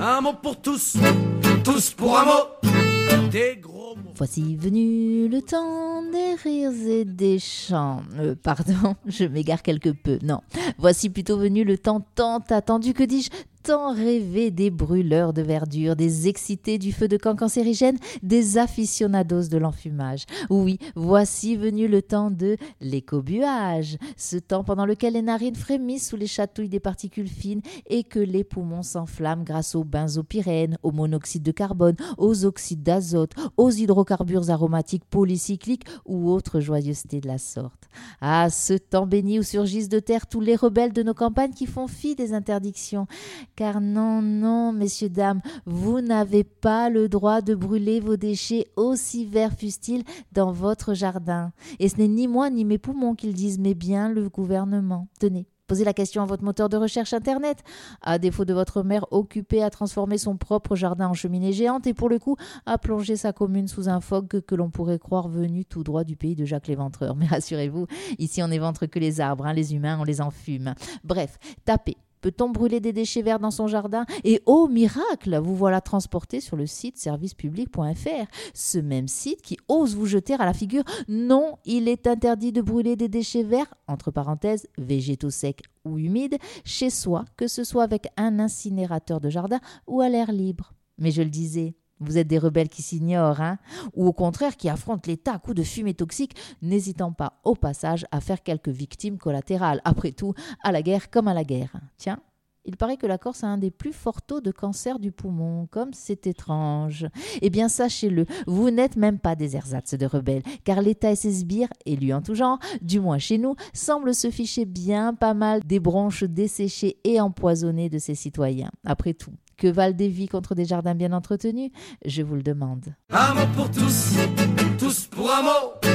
Un mot pour tous, tous pour un mot. Des gros mots. Voici venu le temps des rires et des chants. Euh, pardon, je m'égare quelque peu. Non, voici plutôt venu le temps tant attendu, que dis-je, tant rêvé des brûleurs de verdure, des excités du feu de camp cancérigène, des aficionados de l'enfumage. Oui, voici venu le temps de l'écobuage, ce temps pendant lequel les narines frémissent sous les chatouilles des particules fines et que les poumons s'enflamment grâce aux benzopyrènes, au monoxyde de carbone, aux oxydes d'azote, aux hydrocarbures aromatiques polycycliques ou autres joyeusetés de la sorte. Ah, ce temps béni où surgissent de terre tous les rebelles de nos campagnes qui font fi des interdictions, car non, non, messieurs, dames, vous n'avez pas le droit de brûler vos déchets aussi verts fussent-ils dans votre jardin. Et ce n'est ni moi ni mes poumons qu'ils disent, mais bien le gouvernement. Tenez. Posez la question à votre moteur de recherche Internet. À défaut de votre mère occupée à transformer son propre jardin en cheminée géante et pour le coup à plonger sa commune sous un fog que, l'on pourrait croire venu tout droit du pays de Jacques l'Éventreur. Mais rassurez-vous, ici on n'éventre que les arbres, hein, les humains on les enfume. Bref, tapez Peut-on brûler des déchets verts dans son jardin? Et oh miracle, vous voilà transporté sur le site servicepublic.fr, ce même site qui ose vous jeter à la figure. Non, il est interdit de brûler des déchets verts, entre parenthèses, végétaux secs ou humides, chez soi, que ce soit avec un incinérateur de jardin ou à l'air libre. Mais je le disais, vous êtes des rebelles qui s'ignorent, hein Ou au contraire qui affrontent l'État à coups de fumée toxique, n'hésitant pas au passage à faire quelques victimes collatérales. Après tout, à la guerre comme à la guerre. Tiens, il paraît que la Corse a un des plus forts taux de cancer du poumon, comme c'est étrange. Eh bien, sachez-le, vous n'êtes même pas des ersatz de rebelles, car l'État et ses sbires, élus en tout genre, du moins chez nous, semblent se ficher bien pas mal des bronches desséchées et empoisonnées de ses citoyens. Après tout, que valent des vies contre des jardins bien entretenus? Je vous le demande. Un pour tous, tous pour un.